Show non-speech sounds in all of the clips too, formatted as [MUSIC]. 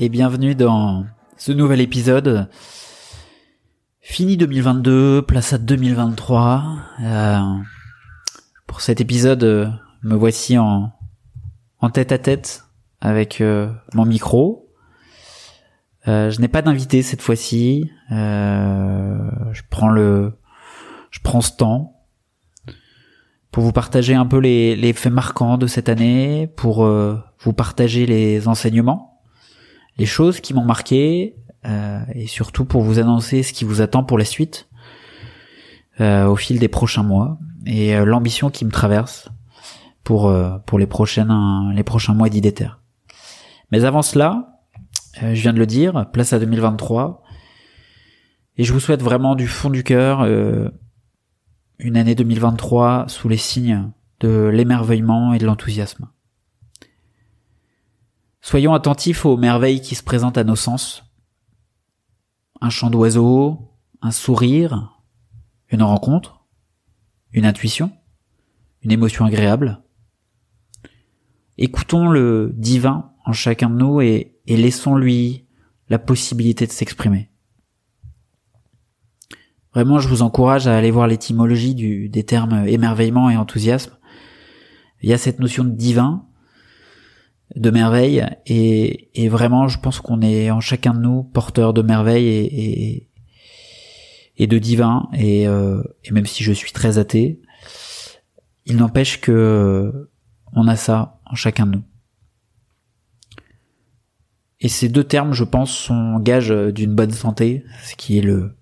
et bienvenue dans ce nouvel épisode. Fini 2022, place à 2023. Euh, pour cet épisode, euh, me voici en, tête à tête avec euh, mon micro. Je n'ai pas d'invité cette fois-ci. Je prends le, je prends ce temps pour vous partager un peu les, faits marquants de cette année, pour vous partager les enseignements, les choses qui m'ont marqué, euh, et surtout pour vous annoncer ce qui vous attend pour la suite euh, au fil des prochains mois et euh, l'ambition qui me traverse pour pour les prochaines les prochains mois d'IDETER. Mais avant cela, je viens de le dire, place à 2023. Et je vous souhaite vraiment du fond du cœur une année 2023 sous les signes de l'émerveillement et de l'enthousiasme. Soyons attentifs aux merveilles qui se présentent à nos sens. Un chant d'oiseau, un sourire, une rencontre, une intuition, une émotion agréable. Écoutons le divin en chacun de nous et, et laissons-lui la possibilité de s'exprimer. Vraiment, je vous encourage à aller voir l'étymologie des termes émerveillement et enthousiasme. Il y a cette notion de divin, de merveille, et, et vraiment, je pense qu'on est en chacun de nous porteur de merveille et, et, et de divin. Et, euh, et même si je suis très athée, il n'empêche que on a ça en chacun de nous. Et ces deux termes, je pense, sont gage d'une bonne santé, ce qui est le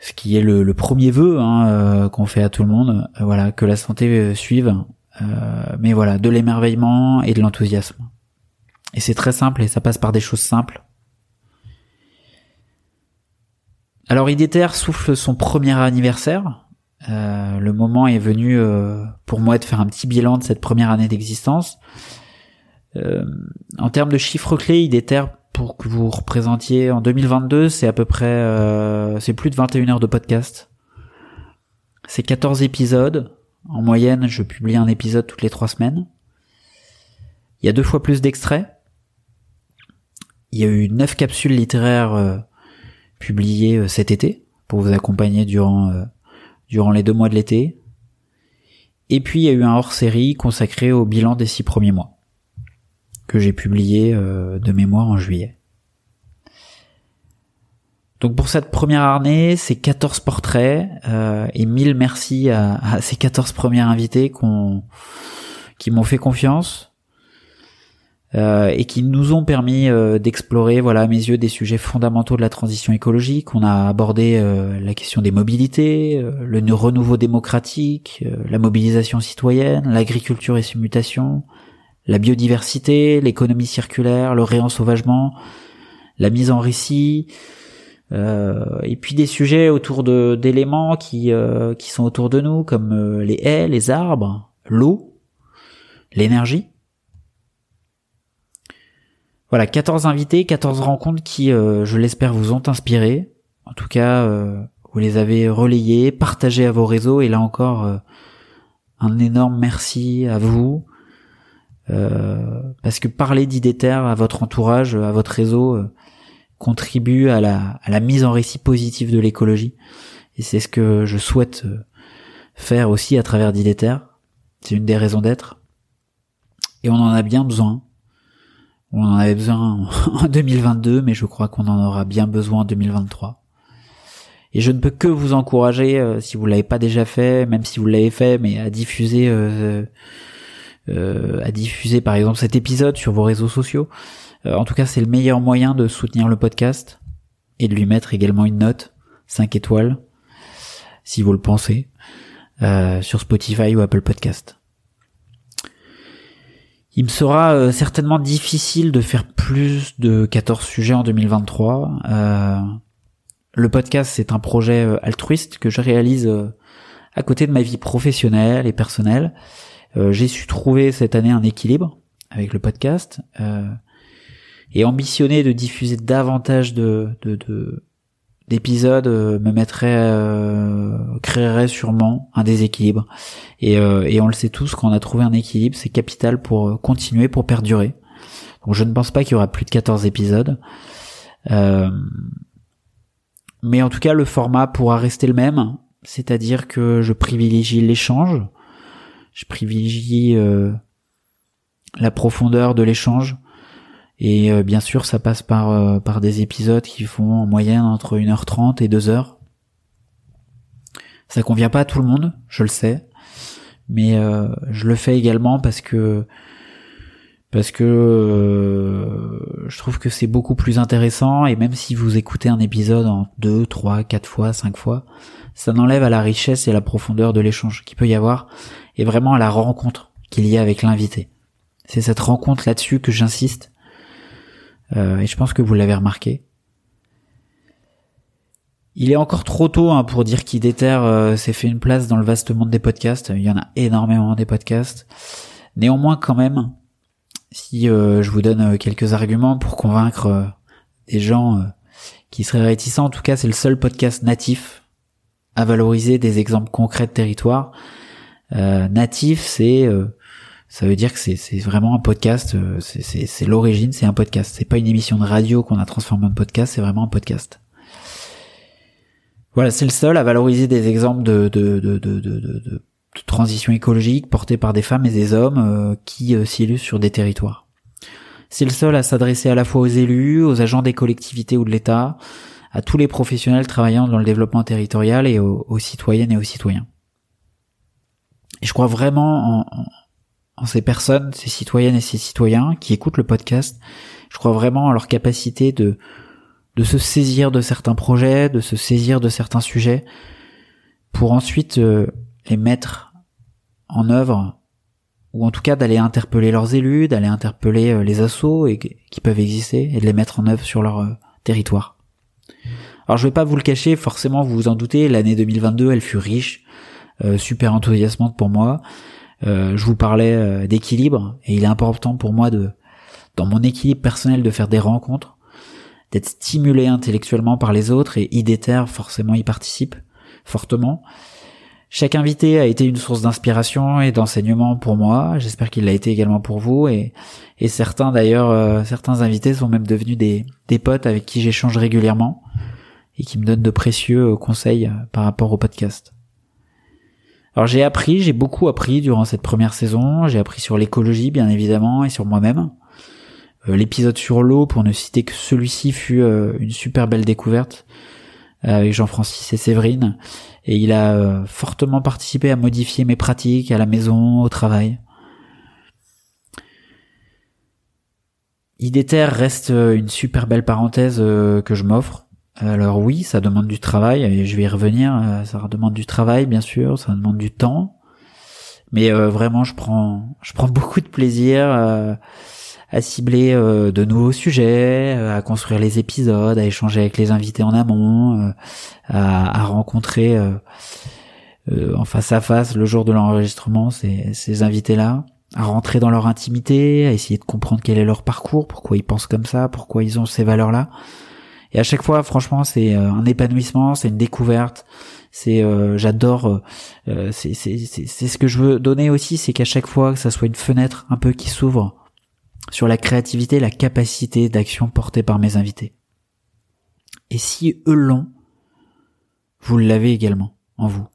ce qui est le, premier vœu hein, euh, qu'on fait à tout le monde. Euh, voilà, que la santé suive. Euh, mais voilà, de l'émerveillement et de l'enthousiasme. Et c'est très simple et ça passe par des choses simples. Alors IDETER souffle son premier anniversaire. Euh, le moment est venu euh, pour moi de faire un petit bilan de cette première année d'existence. En termes de chiffres clés, IDETER, pour que vous représentiez en 2022, c'est à peu près, c'est plus de 21 heures de podcast. C'est 14 épisodes. En moyenne, je publie un épisode toutes les trois semaines. Il y a deux fois plus d'extraits. Il y a eu neuf capsules littéraires euh, publiées euh, cet été pour vous accompagner durant euh, durant les deux mois de l'été. Et puis il y a eu un hors-série consacré au bilan des six premiers mois que j'ai publié de mémoire en juillet. Donc pour cette première année, c'est 14 portraits euh, et mille merci à, à ces 14 premiers invités qu'on qui m'ont fait confiance euh, et qui nous ont permis euh, d'explorer, voilà, à mes yeux, des sujets fondamentaux de la transition écologique. On a abordé euh, la question des mobilités, euh, le renouveau démocratique, euh, la mobilisation citoyenne, l'agriculture et ses mutations, la biodiversité, l'économie circulaire, le réensauvagement, la mise en récit, euh, et puis des sujets autour de d'éléments qui euh, qui sont autour de nous, comme euh, les haies, les arbres, l'eau, l'énergie. Voilà, 14 invités, 14 rencontres qui, euh, je l'espère, vous ont inspiré. En tout cas, euh, vous les avez relayées, partagées à vos réseaux, et là encore, un énorme merci à vous. Parce que parler d'IDETER à votre entourage, à votre réseau, contribue à la, mise en récit positive de l'écologie. Et c'est ce que je souhaite euh, faire aussi à travers d'IDETER. C'est une des raisons d'être. Et on en a bien besoin. On en avait besoin [LAUGHS] en 2022, mais je crois qu'on en aura bien besoin en 2023. Et je ne peux que vous encourager, euh, si vous l'avez pas déjà fait, même si vous l'avez fait, mais à diffuser, euh, euh, à diffuser par exemple cet épisode sur vos réseaux sociaux. En tout cas, c'est le meilleur moyen de soutenir le podcast et de lui mettre également une note, 5 étoiles, si vous le pensez, sur Spotify ou Apple Podcast. Il me sera certainement difficile de faire plus de 14 sujets en 2023. Euh, le podcast, c'est un projet euh, altruiste que je réalise euh, à côté de ma vie professionnelle et personnelle. Euh, j'ai su trouver cette année un équilibre avec le podcast et ambitionner de diffuser davantage de, d'épisodes me mettrait créerait sûrement un déséquilibre. Et, et on le sait tous quand on a trouvé un équilibre c'est capital pour continuer pour perdurer. Donc je ne pense pas qu'il y aura plus de 14 épisodes. Euh, mais en tout cas, le format pourra rester le même, c'est-à-dire que je privilégie l'échange, je privilégie euh, la profondeur de l'échange, et euh, bien sûr, ça passe par, euh, par des épisodes qui font en moyenne entre 1h30 et 2h. Ça convient pas à tout le monde, je le sais, mais je le fais également parce que parce que euh, je trouve que c'est beaucoup plus intéressant et même si vous écoutez un épisode en deux, trois, quatre fois, cinq fois, ça n'enlève à la richesse et à la profondeur de l'échange qu'il peut y avoir et vraiment à la rencontre qu'il y a avec l'invité. C'est cette rencontre là-dessus que j'insiste euh, et je pense que vous l'avez remarqué. Il est encore trop tôt hein, pour dire qu'Idéter euh, s'est fait une place dans le vaste monde des podcasts. Il y en a énormément des podcasts. Néanmoins, quand même, si euh, je vous donne euh, quelques arguments pour convaincre euh, des gens qui seraient réticents, en tout cas c'est le seul podcast natif à valoriser des exemples concrets de territoire. natif, c'est ça veut dire que c'est vraiment un podcast, c'est l'origine, c'est un podcast. C'est pas une émission de radio qu'on a transformé en podcast, c'est vraiment un podcast. Voilà, c'est le seul à valoriser des exemples de, de, de, de, transition écologique portée par des femmes et des hommes euh, qui euh, s'illustrent sur des territoires. C'est le seul à s'adresser à la fois aux élus, aux agents des collectivités ou de l'État, à tous les professionnels travaillant dans le développement territorial et aux, citoyennes et aux citoyens. Et je crois vraiment en, en, ces personnes, ces citoyennes et ces citoyens qui écoutent le podcast. Je crois vraiment en leur capacité de de se saisir de certains projets, de se saisir de certains sujets, pour ensuite euh, les mettre en œuvre ou en tout cas d'aller interpeller leurs élus, d'aller interpeller euh, les assauts qui peuvent exister et de les mettre en œuvre sur leur euh, territoire. Alors je vais pas vous le cacher, forcément vous vous en doutez, l'année 2022 elle fut riche, super enthousiasmante pour moi. Je vous parlais d'équilibre et il est important pour moi de dans mon équilibre personnel de faire des rencontres, d'être stimulé intellectuellement par les autres et IDETER forcément y participe fortement. Chaque invité a été une source d'inspiration et d'enseignement pour moi. J'espère qu'il l'a été également pour vous. Et, certains d'ailleurs, euh, certains invités sont même devenus des, des potes avec qui j'échange régulièrement et qui me donnent de précieux euh, conseils euh, par rapport au podcast. Alors j'ai appris, j'ai beaucoup appris durant cette première saison. J'ai appris sur l'écologie bien évidemment et sur moi-même. L'épisode sur l'eau, pour ne citer que celui-ci, fut une super belle découverte avec Jean-Francis et Séverine et il a euh, fortement participé à modifier mes pratiques à la maison, au travail. Idéter reste euh, une super belle parenthèse euh, que je m'offre. Alors oui, ça demande du travail, et je vais y revenir, ça demande du travail bien sûr, ça demande du temps. Mais vraiment je prends je prends [LAUGHS] beaucoup de plaisir à cibler euh, de nouveaux sujets, euh, à construire les épisodes, à échanger avec les invités en amont, euh, à, rencontrer en face à face le jour de l'enregistrement ces, ces invités-là, à rentrer dans leur intimité, à essayer de comprendre quel est leur parcours, pourquoi ils pensent comme ça, pourquoi ils ont ces valeurs-là. Et à chaque fois, franchement, c'est un épanouissement, c'est une découverte. C'est, j'adore. c'est, c'est, ce que je veux donner aussi, c'est qu'à chaque fois que ça soit une fenêtre un peu qui s'ouvre sur la créativité la capacité d'action portée par mes invités. Et si eux l'ont, vous l'avez également en vous.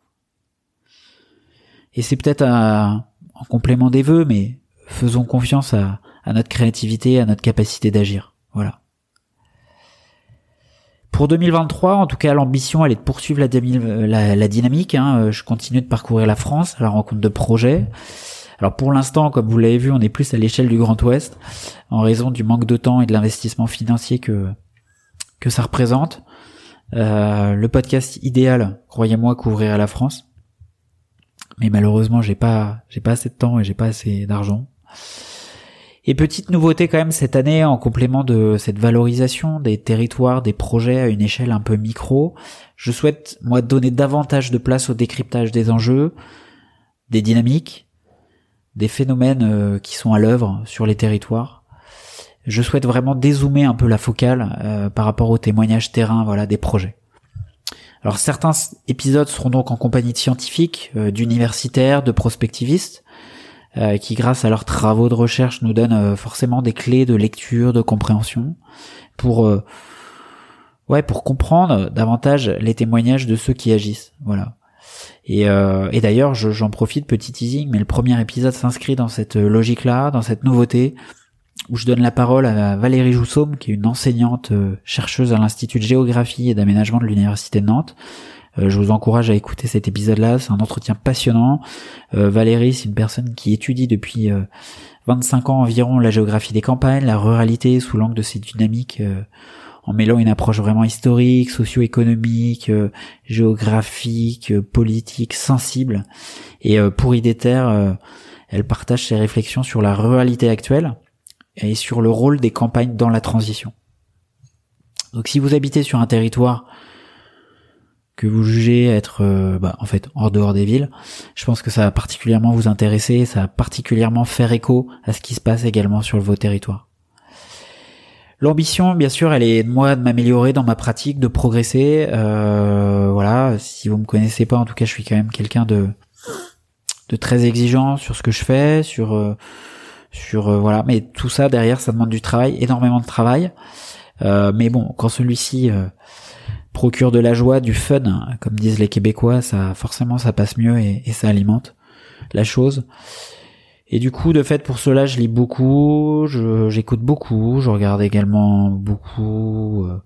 Et c'est peut-être en complément des vœux, mais faisons confiance à, à notre créativité, à notre capacité d'agir. Voilà. Pour 2023, en tout cas, l'ambition, elle est de poursuivre la, la, dynamique. Hein. Je continue de parcourir la France à la rencontre de projets. Alors pour l'instant, comme vous l'avez vu, on est plus à l'échelle du Grand Ouest, en raison du manque de temps et de l'investissement financier que que ça représente. Euh, le podcast idéal, croyez-moi, couvrir la France. Mais malheureusement, j'ai pas, j'ai pas assez de temps et j'ai pas assez d'argent. Et petite nouveauté quand même cette année, en complément de cette valorisation des territoires, des projets à une échelle un peu micro, je souhaite, moi, donner davantage de place au décryptage des enjeux, des dynamiques, des phénomènes euh, qui sont à l'œuvre sur les territoires. Je souhaite vraiment dézoomer un peu la focale euh, par rapport au témoignage terrain, voilà, des projets. Alors certains épisodes seront donc en compagnie de scientifiques, euh, d'universitaires, de prospectivistes, qui grâce à leurs travaux de recherche nous donnent forcément des clés de lecture, de compréhension, pour ouais, pour comprendre davantage les témoignages de ceux qui agissent. Voilà. Et, euh, et d'ailleurs, j'en profite, petit teasing, mais le premier épisode s'inscrit dans cette logique-là, dans cette nouveauté, où je donne la parole à Valérie Joussaume, qui est une enseignante euh, chercheuse à l'Institut de géographie et d'aménagement de l'Université de Nantes. Euh, je vous encourage à écouter cet épisode-là, c'est un entretien passionnant. Valérie, c'est une personne qui étudie depuis 25 ans environ la géographie des campagnes, la ruralité sous l'angle de ces dynamiques en mêlant une approche vraiment historique, socio-économique, euh, géographique, euh, politique, sensible. Et euh, pour Idéter, elle partage ses réflexions sur la ruralité actuelle et sur le rôle des campagnes dans la transition. Donc si vous habitez sur un territoire que vous jugez être bah, en fait hors dehors des villes, je pense que ça va particulièrement vous intéresser, ça va particulièrement faire écho à ce qui se passe également sur vos territoires. L'ambition, bien sûr, elle est de moi de m'améliorer dans ma pratique, de progresser. Euh, voilà, si vous me connaissez pas, en tout cas, je suis quand même quelqu'un de de très exigeant sur ce que je fais, sur euh, sur euh, voilà. Mais tout ça derrière, ça demande du travail, énormément de travail. mais bon, quand celui-ci procure de la joie, du fun, comme disent les Québécois, ça forcément ça passe mieux et, et ça alimente la chose. Et du coup, de fait, pour cela, je lis beaucoup, j'écoute beaucoup, je regarde également beaucoup euh,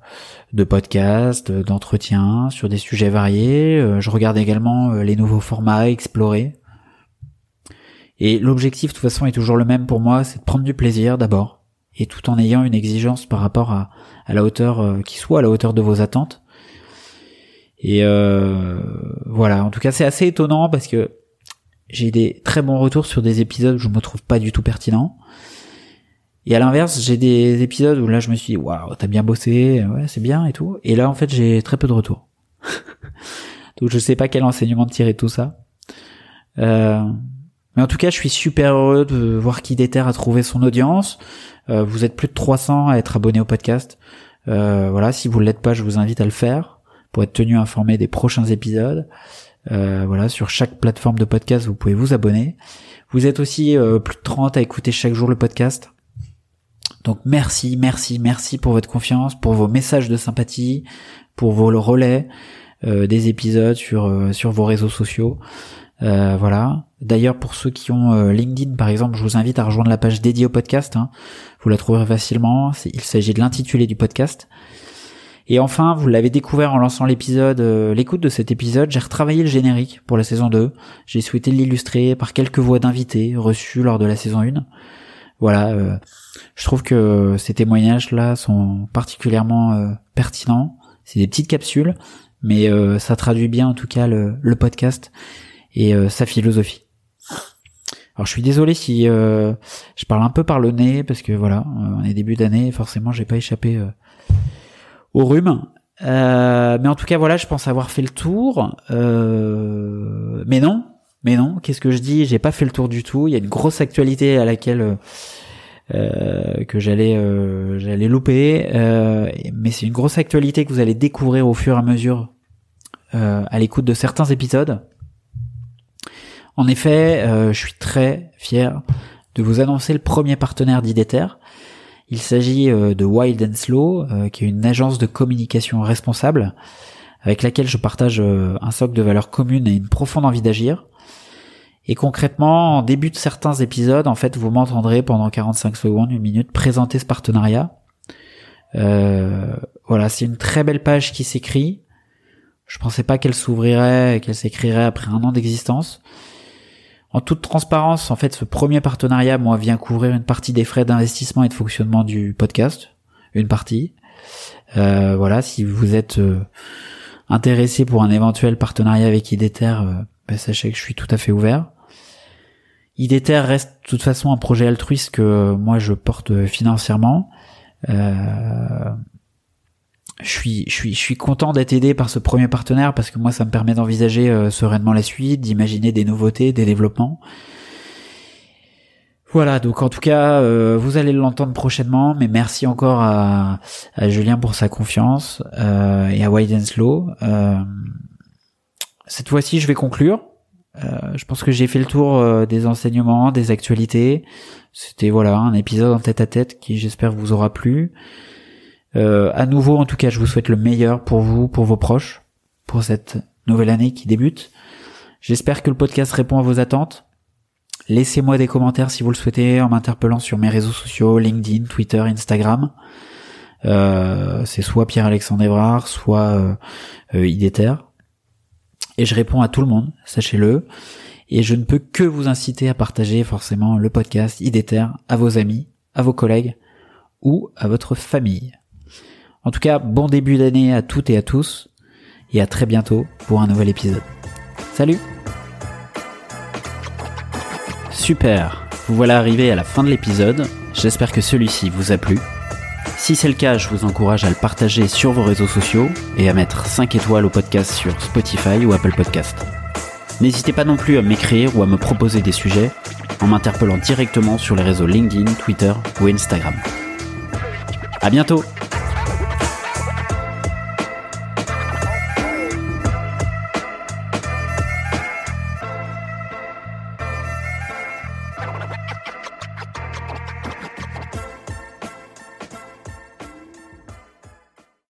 de podcasts, d'entretiens sur des sujets variés. Euh, je regarde également euh, les nouveaux formats à explorer. Et l'objectif, de toute façon, est toujours le même pour moi, c'est de prendre du plaisir d'abord, et tout en ayant une exigence par rapport à, à la hauteur qui soit à la hauteur de vos attentes. Et voilà, en tout cas, c'est assez étonnant parce que j'ai des très bons retours sur des épisodes où je me trouve pas du tout pertinent. Et à l'inverse, j'ai des épisodes où là je me suis dit waouh, t'as bien bossé, ouais, c'est bien et tout. Et là en fait, j'ai très peu de retours. [LAUGHS] Donc je sais pas quel enseignement tirer de tout ça. Euh, mais en tout cas, je suis super heureux de voir qui déterre à trouver son audience. Euh, vous êtes plus de 300 à être abonnés au podcast. Euh, voilà, si vous l'êtes pas, je vous invite à le faire pour être tenu informé des prochains épisodes. Euh, voilà, sur chaque plateforme de podcast, vous pouvez vous abonner. Vous êtes aussi euh, plus de 30 à écouter chaque jour le podcast. Donc merci, merci, merci pour votre confiance, pour vos messages de sympathie, pour vos relais euh, des épisodes sur sur vos réseaux sociaux. voilà. D'ailleurs, pour ceux qui ont LinkedIn, par exemple, je vous invite à rejoindre la page dédiée au podcast. Hein. Vous la trouverez facilement. Il s'agit de l'intitulé du podcast. Et enfin, vous l'avez découvert en lançant l'épisode, euh, l'écoute de cet épisode, j'ai retravaillé le générique pour la saison 2. J'ai souhaité l'illustrer par quelques voix d'invités reçus lors de la saison 1. Voilà, euh, je trouve que ces témoignages-là sont particulièrement euh, pertinents. C'est des petites capsules, mais ça traduit bien en tout cas le, le podcast et sa philosophie. Alors je suis désolé si je parle un peu par le nez parce que voilà, on est début d'année, forcément j'ai pas échappé au rhume. Euh, mais en tout cas, voilà, je pense avoir fait le tour. Euh, mais non, mais non. Qu'est-ce que je dis? J'ai pas fait le tour du tout. Il y a une grosse actualité à laquelle euh, que j'allais j'allais louper. mais c'est une grosse actualité que vous allez découvrir au fur et à mesure à l'écoute de certains épisodes. En effet, je suis très fier de vous annoncer le premier partenaire d'Idéter. Il s'agit euh, de Wild and Slow, euh, qui est une agence de communication responsable, avec laquelle je partage euh, un socle de valeurs communes et une profonde envie d'agir. Et concrètement, en début de certains épisodes, en fait, vous m'entendrez pendant 45 secondes, une minute, présenter ce partenariat. Voilà, c'est une très belle page qui s'écrit. Je pensais pas qu'elle s'ouvrirait qu'elle s'écrirait après un an d'existence. En toute transparence, en fait, ce premier partenariat, moi, vient couvrir une partie des frais d'investissement et de fonctionnement du podcast. Une partie. Euh, voilà, si vous êtes euh, intéressé pour un éventuel partenariat avec Ideter, euh, ben, sachez que je suis tout à fait ouvert. Ideter reste de toute façon un projet altruiste que moi je porte financièrement. Euh, je suis, je suis, je suis content d'être aidé par ce premier partenaire parce que moi ça me permet d'envisager euh, sereinement la suite, d'imaginer des nouveautés, des développements. Voilà, donc en tout cas, euh, vous allez l'entendre prochainement, mais merci encore à, à Julien pour sa confiance euh, et à Wide and Slow. cette fois-ci, je vais conclure. je pense que j'ai fait le tour des enseignements, des actualités. C'était voilà un épisode en tête à tête qui j'espère vous aura plu. Euh, à nouveau, en tout cas, je vous souhaite le meilleur pour vous, pour vos proches, pour cette nouvelle année qui débute. J'espère que le podcast répond à vos attentes. Laissez-moi des commentaires si vous le souhaitez en m'interpellant sur mes réseaux sociaux, LinkedIn, Twitter, Instagram. Euh, c'est soit Pierre-Alexandre Evrard, soit euh, euh Idéter. Et je réponds à tout le monde, sachez-le. Et je ne peux que vous inciter à partager forcément le podcast Idéter à vos amis, à vos collègues ou à votre famille. En tout cas, bon début d'année à toutes et à tous, et à très bientôt pour un nouvel épisode. Salut Super, vous voilà arrivé à la fin de l'épisode, j'espère que celui-ci vous a plu. Si c'est le cas, je vous encourage à le partager sur vos réseaux sociaux et à mettre 5 étoiles au podcast sur Spotify ou Apple Podcast. N'hésitez pas non plus à m'écrire ou à me proposer des sujets en m'interpellant directement sur les réseaux LinkedIn, Twitter ou Instagram. À bientôt